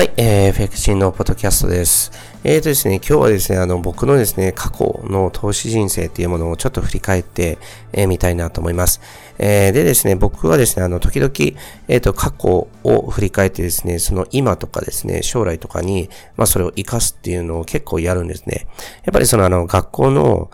はい、えー、FX のポッドキャストです。えーとですね、今日はですね、あの、僕のですね、過去の投資人生っていうものをちょっと振り返って、えー、みたいなと思います。えー、でですね、僕はですね、あの、時々、えっ、ー、と、過去を振り返ってですね、その今とかですね、将来とかに、まあ、それを活かすっていうのを結構やるんですね。やっぱりその、あの、学校の、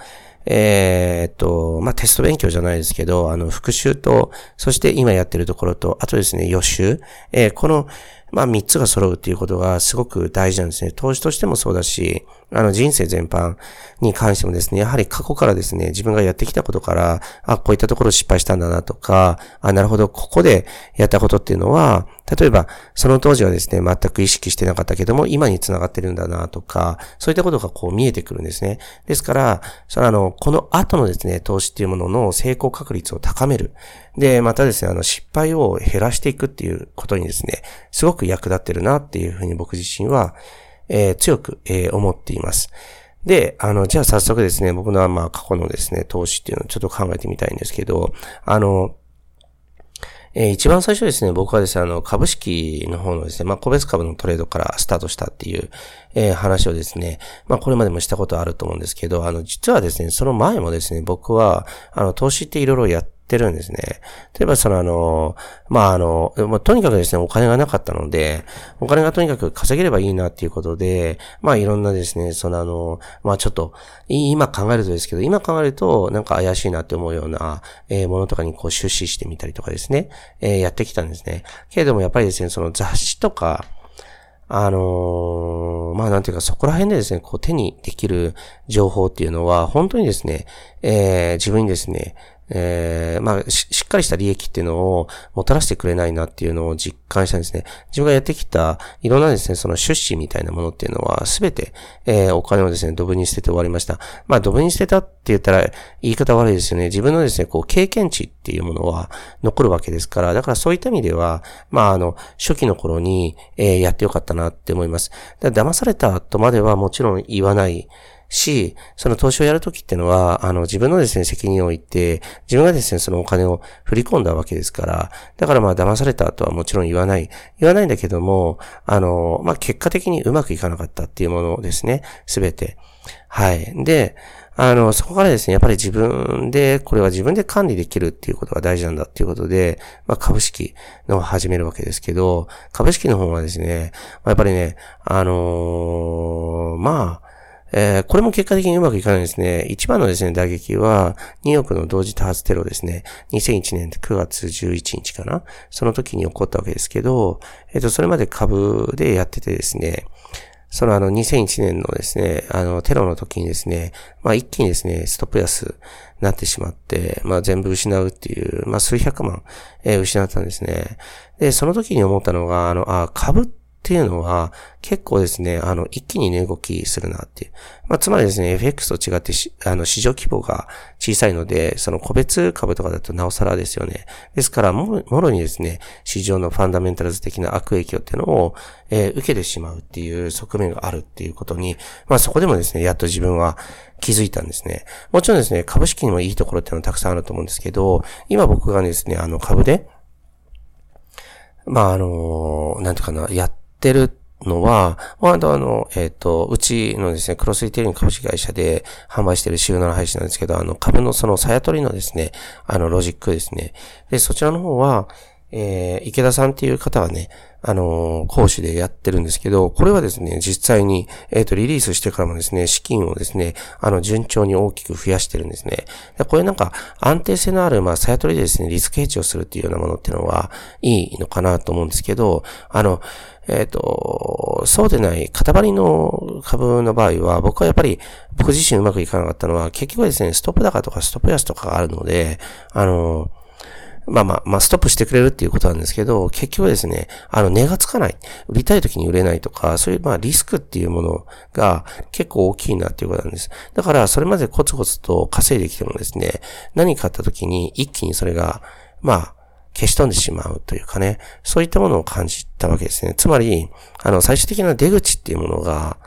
えー、っと、まあ、テスト勉強じゃないですけど、あの、復習と、そして今やってるところと、あとですね、予習、えー、この、まあ、三つが揃うっていうことがすごく大事なんですね。投資としてもそうだし、あの、人生全般に関してもですね、やはり過去からですね、自分がやってきたことから、あ、こういったところ失敗したんだなとか、あ、なるほど、ここでやったことっていうのは、例えば、その当時はですね、全く意識してなかったけども、今に繋がってるんだなとか、そういったことがこう見えてくるんですね。ですから、そのあの、この後のですね、投資っていうものの成功確率を高める。で、またですね、あの、失敗を減らしていくっていうことにですね、すごく役立ってるなっていうふうに僕自身は、えー、強く、えー、思っています。で、あの、じゃあ早速ですね、僕のまあ過去のですね、投資っていうのをちょっと考えてみたいんですけど、あの、えー、一番最初ですね、僕はですね、あの、株式の方のですね、まあ、個別株のトレードからスタートしたっていう、えー、話をですね、まあ、これまでもしたことあると思うんですけど、あの、実はですね、その前もですね、僕は、あの、投資っていろいろやってってるんですね。例えばそのあの、まああの、まあ、とにかくですね、お金がなかったので、お金がとにかく稼げればいいなっていうことで、まあいろんなですね、そのあの、まあちょっと、今考えるとですけど、今考えるとなんか怪しいなって思うような、えー、ものとかにこう出資してみたりとかですね、えー、やってきたんですね。けれどもやっぱりですね、その雑誌とか、あのー、まあなんていうかそこら辺でですね、こう手にできる情報っていうのは、本当にですね、えー、自分にですね、えー、まあし、しっかりした利益っていうのをもたらしてくれないなっていうのを実感したんですね。自分がやってきたいろんなですね、その出資みたいなものっていうのはすべて、えー、お金をですね、ドブに捨てて終わりました。まあ、ドブに捨てたって言ったら言い方悪いですよね。自分のですね、こう、経験値っていうものは残るわけですから、だからそういった意味では、まあ、あの、初期の頃に、えー、やってよかったなって思います。だ騙されたとまではもちろん言わない。し、その投資をやるときっていうのは、あの、自分のですね、責任を言って、自分がですね、そのお金を振り込んだわけですから、だからまあ、騙されたとはもちろん言わない。言わないんだけども、あの、まあ、結果的にうまくいかなかったっていうものですね、すべて。はい。で、あの、そこからですね、やっぱり自分で、これは自分で管理できるっていうことが大事なんだっていうことで、まあ、株式の始めるわけですけど、株式の方はですね、まあ、やっぱりね、あのー、まあ、えー、これも結果的にうまくいかないですね。一番のですね、打撃は、ニューヨークの同時多発テロですね。2001年9月11日かなその時に起こったわけですけど、えっ、ー、と、それまで株でやっててですね、そのあの2001年のですね、あのテロの時にですね、まあ一気にですね、ストップ安になってしまって、まあ全部失うっていう、まあ数百万、えー、失ったんですね。で、その時に思ったのが、あの、あ、株ってっていうのは、結構ですね、あの、一気に値動きするなっていう。まあ、つまりですね、FX と違ってあの、市場規模が小さいので、その個別株とかだとなおさらですよね。ですから、もろにですね、市場のファンダメンタルズ的な悪影響っていうのを、えー、受けてしまうっていう側面があるっていうことに、まあ、そこでもですね、やっと自分は気づいたんですね。もちろんですね、株式にもいいところっていうのはたくさんあると思うんですけど、今僕がですね、あの、株で、まあ、あの、なんていうかな、やっってるのは、まあ、あの、えっ、ー、と、うちのですね、クロスリテイリング株式会社で販売している週7配信なんですけど、あの、株のその、さや取りのですね、あの、ロジックですね。で、そちらの方は、えー、池田さんっていう方はね、あの、講師でやってるんですけど、これはですね、実際に、えっ、ー、と、リリースしてからもですね、資金をですね、あの、順調に大きく増やしてるんですね。でこれなんか、安定性のある、まあ、さや取りでですね、リスクヘッジをするっていうようなものっていうのは、いいのかなと思うんですけど、あの、えっ、ー、と、そうでない型張りの株の場合は、僕はやっぱり、僕自身うまくいかなかったのは、結局はですね、ストップ高とかストップ安とかがあるので、あの、まあまあ、まあ、ストップしてくれるっていうことなんですけど、結局ですね、あの、値がつかない。売りたい時に売れないとか、そういう、まあ、リスクっていうものが結構大きいなっていうことなんです。だから、それまでコツコツと稼いできてもですね、何かあった時に一気にそれが、まあ、消し飛んでしまうというかね、そういったものを感じたわけですね。つまり、あの、最終的な出口っていうものが、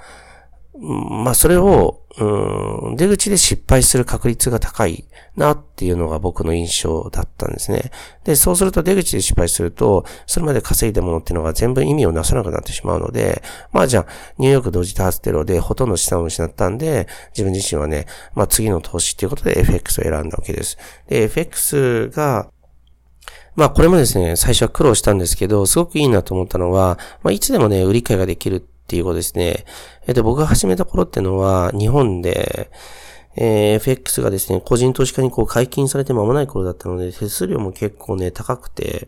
まあ、それを、うん、出口で失敗する確率が高いなっていうのが僕の印象だったんですね。で、そうすると出口で失敗すると、それまで稼いだものっていうのが全部意味をなさなくなってしまうので、まあじゃあ、ニューヨーク同時多発テロでほとんど資産を失ったんで、自分自身はね、まあ次の投資っていうことで FX を選んだわけです。で、FX が、まあこれもですね、最初は苦労したんですけど、すごくいいなと思ったのは、まあいつでもね、売り買いができるっていうことですね。えっと、僕が始めた頃ってのは、日本で、えー、FX がですね、個人投資家にこう解禁されて間もない頃だったので、手数料も結構ね、高くて、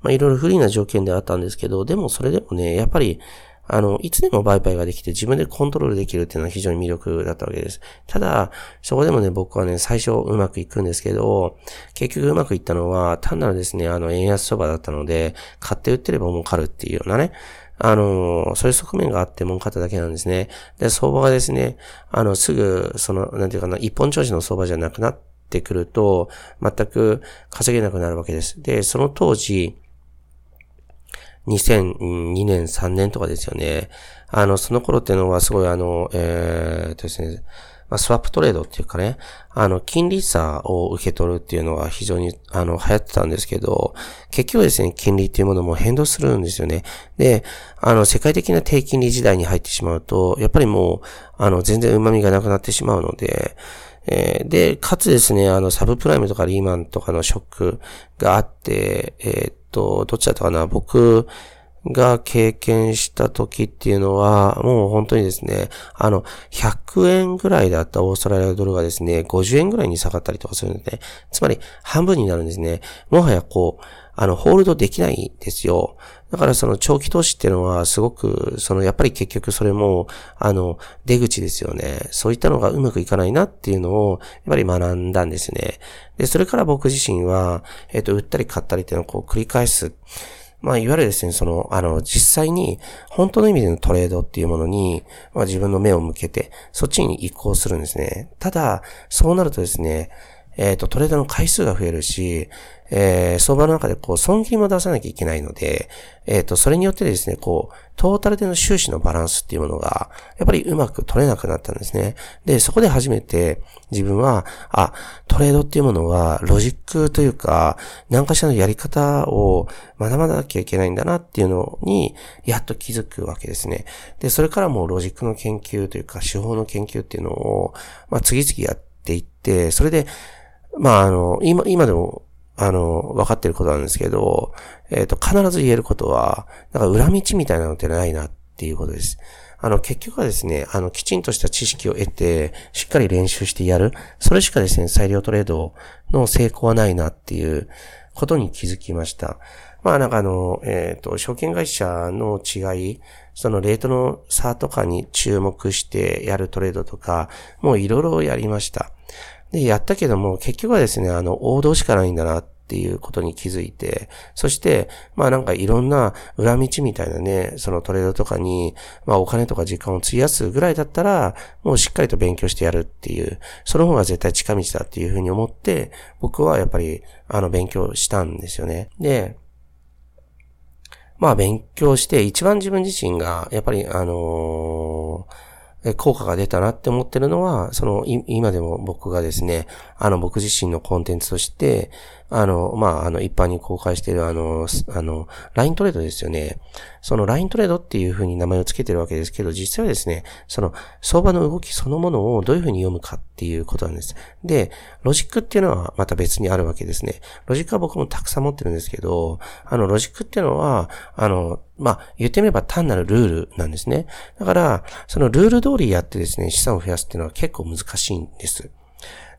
まあいろいろ不利な条件であったんですけど、でもそれでもね、やっぱり、あの、いつでも売買ができて自分でコントロールできるっていうのは非常に魅力だったわけです。ただ、そこでもね、僕はね、最初うまくいくんですけど、結局うまくいったのは、単なるですね、あの、円安相場だったので、買って売ってれば儲かるっていうようなね、あの、そういう側面があって儲かっただけなんですね。で、相場がですね、あの、すぐ、その、なんていうかな、一本調子の相場じゃなくなってくると、全く稼げなくなるわけです。で、その当時、2002年、3年とかですよね。あの、その頃っていうのはすごいあの、えー、とですね、まあ、スワップトレードっていうかね、あの、金利差を受け取るっていうのは非常に、あの、流行ってたんですけど、結局ですね、金利っていうものも変動するんですよね。で、あの、世界的な低金利時代に入ってしまうと、やっぱりもう、あの、全然旨味がなくなってしまうので、えー、で、かつですね、あの、サブプライムとかリーマンとかのショックがあって、えー、っと、どっちだったかな僕、が経験した時っていうのは、もう本当にですね、あの、100円ぐらいだったオーストラリアドルがですね、50円ぐらいに下がったりとかするんでね、つまり半分になるんですね。もはやこう、あの、ホールドできないんですよ。だからその長期投資っていうのはすごく、そのやっぱり結局それも、あの、出口ですよね。そういったのがうまくいかないなっていうのを、やっぱり学んだんですね。で、それから僕自身は、えっ、と、売ったり買ったりっていうのをこう繰り返す。まあ、いわゆるですね、その、あの、実際に、本当の意味でのトレードっていうものに、まあ自分の目を向けて、そっちに移行するんですね。ただ、そうなるとですね、えっ、ー、と、トレードの回数が増えるし、えー、相場の中でこう、損金も出さなきゃいけないので、えっ、ー、と、それによってですね、こう、トータルでの収支のバランスっていうものが、やっぱりうまく取れなくなったんですね。で、そこで初めて自分は、あ、トレードっていうものは、ロジックというか、何かしらのやり方を学ばなきゃいけないんだなっていうのに、やっと気づくわけですね。で、それからもうロジックの研究というか、手法の研究っていうのを、まあ、次々やっていって、それで、まあ、あの、今、今でも、あの、分かってることなんですけど、えっ、ー、と、必ず言えることは、なんか裏道みたいなのってないなっていうことです。あの、結局はですね、あの、きちんとした知識を得て、しっかり練習してやる。それしかですね、裁量トレードの成功はないなっていうことに気づきました。まあなんかあの、えっ、ー、と、証券会社の違い、そのレートの差とかに注目してやるトレードとか、もういろいろやりました。で、やったけども、結局はですね、あの、王道しかないんだなっていうことに気づいて、そして、まあなんかいろんな裏道みたいなね、そのトレードとかに、まあお金とか時間を費やすぐらいだったら、もうしっかりと勉強してやるっていう、その方が絶対近道だっていうふうに思って、僕はやっぱり、あの、勉強したんですよね。で、まあ勉強して一番自分自身が、やっぱりあのー効果が出たなって思ってるのは、その、今でも僕がですね、あの、僕自身のコンテンツとして、あの、まあ、あの、一般に公開しているあの、あの、LINE トレードですよね。その LINE トレードっていう風に名前を付けてるわけですけど、実際はですね、その、相場の動きそのものをどういう風に読むかっていうことなんです。で、ロジックっていうのはまた別にあるわけですね。ロジックは僕もたくさん持ってるんですけど、あの、ロジックっていうのは、あの、まあ、言ってみれば単なるルールなんですね。だから、そのルール通りやってですね、資産を増やすっていうのは結構難しいんです。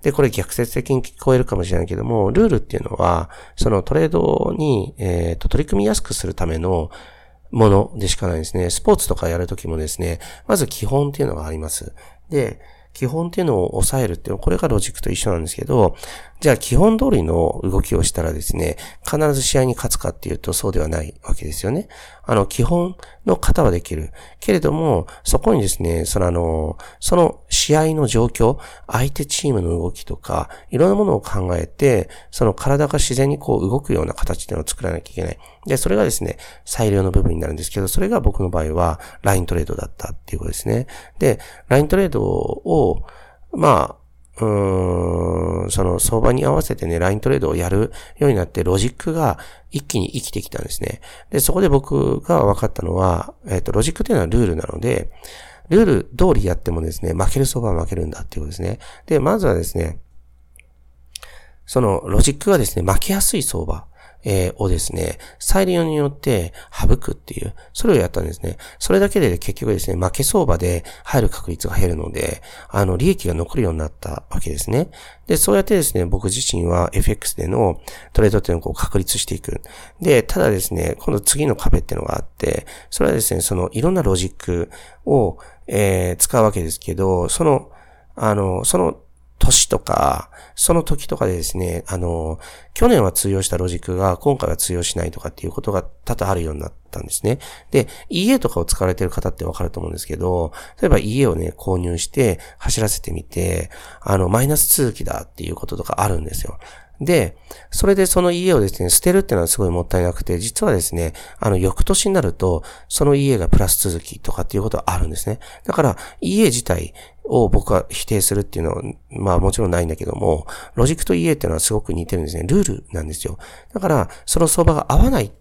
で、これ逆説的に聞こえるかもしれないけども、ルールっていうのは、そのトレードに、えっ、ー、と、取り組みやすくするためのものでしかないですね。スポーツとかやるときもですね、まず基本っていうのがあります。で、基本っていうのを抑えるっていうのは、これがロジックと一緒なんですけど、じゃあ基本通りの動きをしたらですね、必ず試合に勝つかっていうとそうではないわけですよね。あの、基本の型はできる。けれども、そこにですね、そのあの、その試合の状況、相手チームの動きとか、いろんなものを考えて、その体が自然にこう動くような形っていうのを作らなきゃいけない。で、それがですね、裁量の部分になるんですけど、それが僕の場合は、ライントレードだったっていうことですね。で、ライントレードを、まあ、うーん、その相場に合わせてね、ライントレードをやるようになって、ロジックが一気に生きてきたんですね。で、そこで僕が分かったのは、えっ、ー、と、ロジックというのはルールなので、ルール通りやってもですね、負ける相場は負けるんだっていうことですね。で、まずはですね、そのロジックがですね、負けやすい相場。えー、をですね、裁量によって省くっていう、それをやったんですね。それだけで結局ですね、負け相場で入る確率が減るので、あの、利益が残るようになったわけですね。で、そうやってですね、僕自身は FX でのトレードっていうのをこう確立していく。で、ただですね、今度次の壁っていうのがあって、それはですね、そのいろんなロジックを、えー、使うわけですけど、その、あの、その年とか、その時とかでですね、あの、去年は通用したロジックが今回は通用しないとかっていうことが多々あるようになったんですね。で、家とかを使われてる方ってわかると思うんですけど、例えば家をね、購入して走らせてみて、あの、マイナス続きだっていうこととかあるんですよ。で、それでその家をですね、捨てるっていうのはすごいもったいなくて、実はですね、あの、翌年になると、その家がプラス続きとかっていうことはあるんですね。だから、 EA自体を僕は否定するっていうのは、まあもちろんないんだけども、ロジックと EAっていうのはすごく似てるんですね。ルールなんですよ。だから、その相場が合わない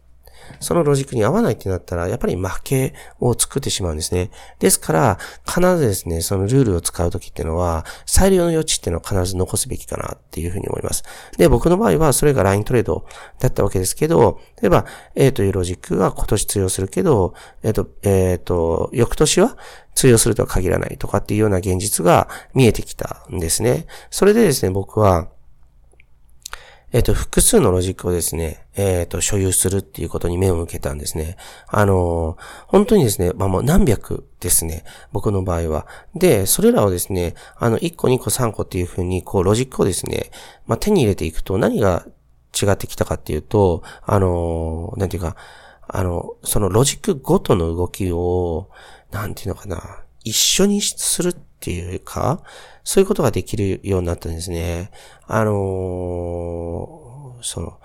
そのロジックに合わないってなったら、やっぱり負けを作ってしまうんですね。ですから、必ずですね、そのルールを使うときっていうのは、裁量の余地っていうのは必ず残すべきかなっていうふうに思います。で、僕の場合はそれがライントレードだったわけですけど、例えば A というロジックが今年通用するけど、えっ、と、えっ、と、翌年は通用するとは限らないとかっていうような現実が見えてきたんですね。それでですね、僕は、えっ、と、複数のロジックをですね、えっ、と、所有するっていうことに目を向けたんですね。あの本当にですね、まあ、もう何百ですね。僕の場合は。で、それらをですね、あの、1個、2個、3個っていうふうに、こう、ロジックをですね、まあ、手に入れていくと何が違ってきたかっていうと、あのなんていうか、あの、そのロジックごとの動きを、なんていうのかな、一緒にするっっていうか、そういうことができるようになったんですね。あのー、その、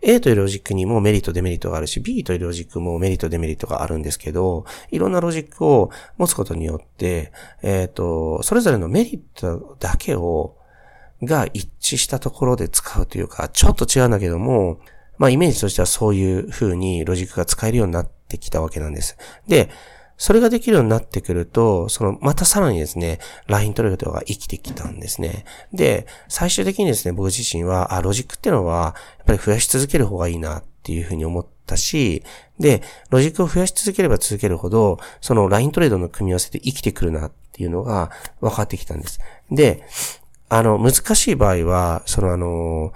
A というロジックにもメリット、デメリットがあるし、B というロジックもメリット、デメリットがあるんですけど、いろんなロジックを持つことによって、えっ、ー、と、それぞれのメリットだけを、が一致したところで使うというか、ちょっと違うんだけども、まあイメージとしてはそういう風にロジックが使えるようになってきたわけなんです。で、それができるようになってくると、その、またさらにですね、ライントレードが生きてきたんですね。で、最終的にですね、僕自身は、あ、ロジックっていうのは、やっぱり増やし続ける方がいいなっていうふうに思ったし、で、ロジックを増やし続ければ続けるほど、そのライントレードの組み合わせで生きてくるなっていうのが分かってきたんです。で、あの、難しい場合は、そのあの、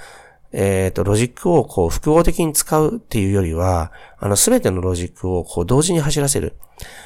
えっ、ー、と、ロジックをこう複合的に使うっていうよりは、あの、すべてのロジックをこう同時に走らせる。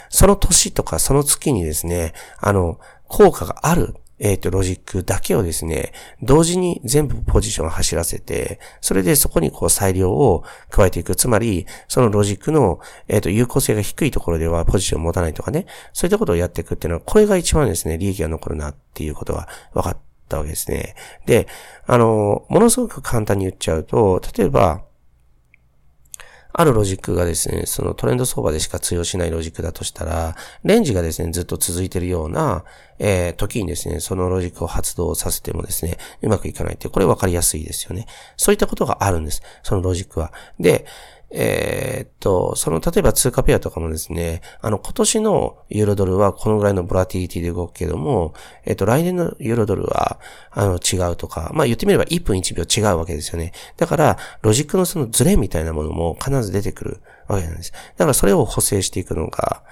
その年とかその月にですね、あの、効果がある、えっ、ー、と、ロジックだけをですね、同時に全部ポジションを走らせて、それでそこにこう裁量を加えていく。つまり、そのロジックの、えっ、ー、と、有効性が低いところではポジションを持たないとかね、そういったことをやっていくっていうのは、これが一番ですね、利益が残るなっていうことが分かってたわけですね。で、あの、ものすごく簡単に言っちゃうと、例えば、あるロジックがですね、そのトレンド相場でしか通用しないロジックだとしたら、レンジがですね、ずっと続いているような、えー、時にですね、そのロジックを発動させてもですね、うまくいかないって、これ分かりやすいですよね。そういったことがあるんです。そのロジックは。で、えー、っと、その、例えば通貨ペアとかもですね、あの、今年のユーロドルはこのぐらいのボラティリティで動くけども、え、っと、来年のユーロドルは、あの、違うとか、まあ言ってみれば1分1秒違うわけですよね。だから、ロジックのそのズレみたいなものも必ず出てくるわけなんです。だからそれを補正していくのが、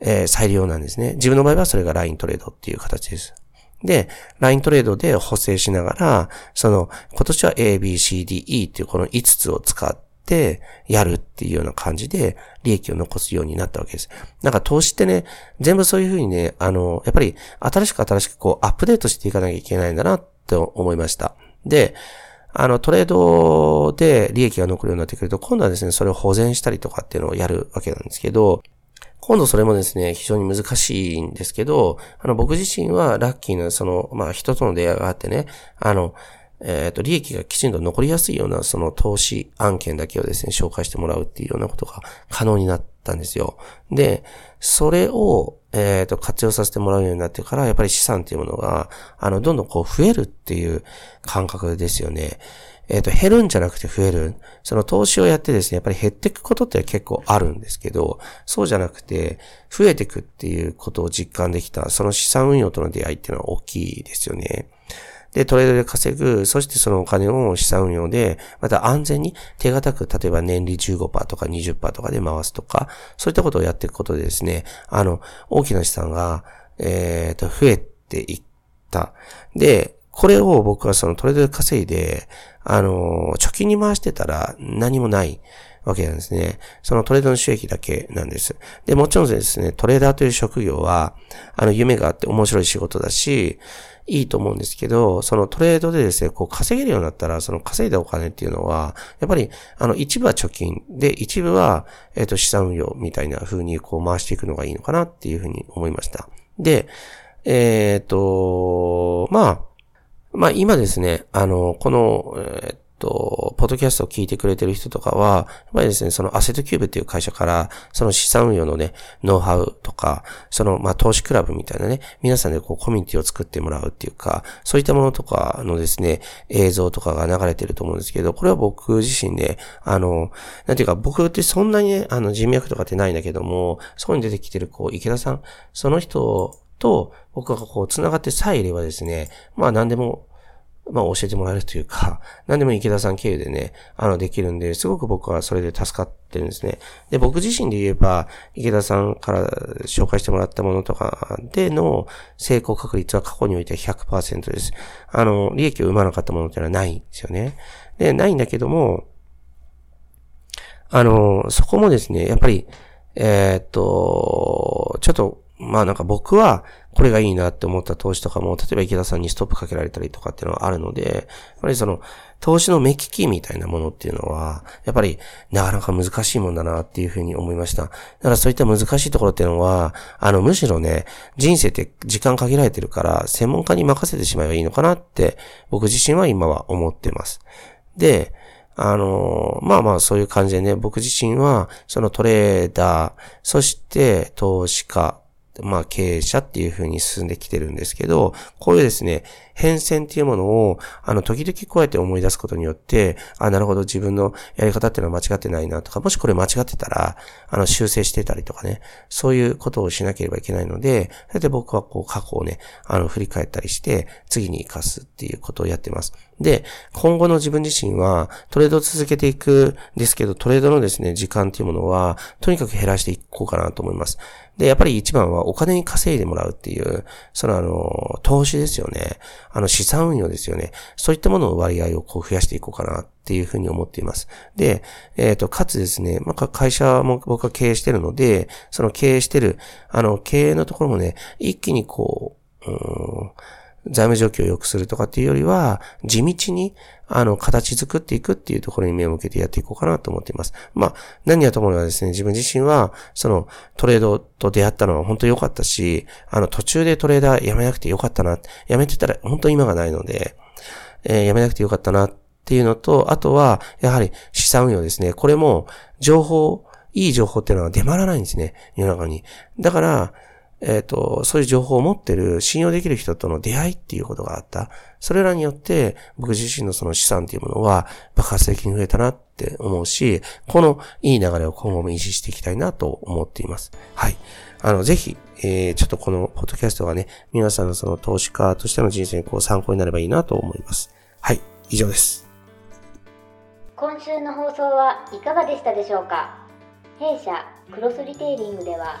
えー、最良なんですね。自分の場合はそれがライントレードっていう形です。で、ライントレードで補正しながら、その、今年は A, B, C, D, E っていうこの5つを使って、やるっていうような感じで利益を残すようになったわけです。なんか投資ってね、全部そういうふうにね、あの、やっぱり新しく新しくこうアップデートしていかなきゃいけないんだなって思いました。で、あの、トレードで利益が残るようになってくると、今度はですね、それを保全したりとかっていうのをやるわけなんですけど、今度それもですね、非常に難しいんですけど、あの、僕自身はラッキーな、その、まあ、人との出会いがあってね、あの、えっ、と、利益がきちんと残りやすいような、その投資案件だけをですね、紹介してもらうっていうようなことが可能になったんですよ。で、それを、えっ、と、活用させてもらうようになってから、やっぱり資産っていうものが、あの、どんどんこう増えるっていう感覚ですよね。えっ、ー、と、減るんじゃなくて増える。その投資をやってですね、やっぱり減っていくことって結構あるんですけど、そうじゃなくて、増えていくっていうことを実感できた、その資産運用との出会いっていうのは大きいですよね。で、トレードで稼ぐ、そしてそのお金を資産運用で、また安全に手堅く、例えば年利15%とか20%とかで回すとか、そういったことをやっていくことでですね、あの、大きな資産が、えっ、ー、と、増えていった。で、これを僕はそのトレードで稼いで、あの、貯金に回してたら何もないわけなんですね。そのトレードの収益だけなんです。で、もちろんですね、トレーダーという職業は、あの、夢があって面白い仕事だし、いいと思うんですけど、そのトレードでですね、こう稼げるようになったら、その稼いだお金っていうのは、やっぱり、あの、一部は貯金、で、一部は、えっ、と、資産運用みたいな風にこう回していくのがいいのかなっていう風に思いました。で、えっ、ー、と、まあ、まあ今ですね、あの、この、えっと、ポッドキャストを聞いてくれてる人とかは、やっぱりですね、そのアセットキューブっていう会社から、その資産運用のね、ノウハウとか、その、ま、投資クラブみたいなね、皆さんでこうコミュニティを作ってもらうっていうか、そういったものとかのですね、映像とかが流れてると思うんですけど、これは僕自身で、あの、なんていうか、僕ってそんなにね、あの、人脈とかってないんだけども、そこに出てきてる、こう、池田さん、その人と、僕がこう、繋がってさえいればですね、まあ何でも、まあ教えてもらえるというか、何でも池田さん経由でね、あの、できるんで、すごく僕はそれで助かってるんですね。で、僕自身で言えば、池田さんから紹介してもらったものとかでの成功確率は過去において100%です。あの、利益を生まなかったものってのはないんですよね。で、ないんだけども、あの、そこもですね、やっぱり、えー、っと、ちょっとまあなんか僕はこれがいいなって思った投資とかも、例えば池田さんにストップかけられたりとかっていうのはあるので、やっぱりその投資の目利きみたいなものっていうのは、やっぱりなかなか難しいもんだなっていうふうに思いました。だからそういった難しいところっていうのは、あのむしろね、人生って時間限られてるから、専門家に任せてしまえばいいのかなって僕自身は今は思ってます。で、あの、まあまあそういう感じでね、僕自身は、そのトレーダー、そして投資家、まあ経営者っていう風に進んできてるんですけど、こういうですね、変遷っていうものを、あの、時々こうやって思い出すことによって、あ、なるほど、自分のやり方っていうのは間違ってないなとか、もしこれ間違ってたら、あの、修正してたりとかね、そういうことをしなければいけないので、それで僕はこう、過去をね、あの、振り返ったりして、次に活かすっていうことをやってます。で、今後の自分自身は、トレードを続けていくんですけど、トレードのですね、時間っていうものは、とにかく減らしていこうかなと思います。で、やっぱり一番はお金に稼いでもらうっていう、そのあの、投資ですよね。あの資産運用ですよね。そういったものの割合をこう増やしていこうかなっていうふうに思っています。で、えっ、ー、と、かつですね、まあ、会社も僕は経営してるので、その経営してる、あの、経営のところもね、一気にこう、うん財務状況を良くするとかっていうよりは、地道に、あの、形作っていくっていうところに目を向けてやっていこうかなと思っています。まあ、何やと思うのはですね、自分自身は、その、トレードと出会ったのは本当良かったし、あの、途中でトレーダーやめなくて良かったな、やめてたら本当今がないので、えー、やめなくて良かったなっていうのと、あとは、やはり資産運用ですね。これも、情報、いい情報っていうのは出回らないんですね、世の中に。だから、えっ、ー、と、そういう情報を持ってる信用できる人との出会いっていうことがあった。それらによって、僕自身のその資産っていうものは爆発的に増えたなって思うし、このいい流れを今後も維持していきたいなと思っています。はい。あの、ぜひ、えー、ちょっとこのポッドキャストがね、皆さんのその投資家としての人生にこう参考になればいいなと思います。はい。以上です。今週の放送はいかがでしたでしょうか？弊社クロスリテイリングでは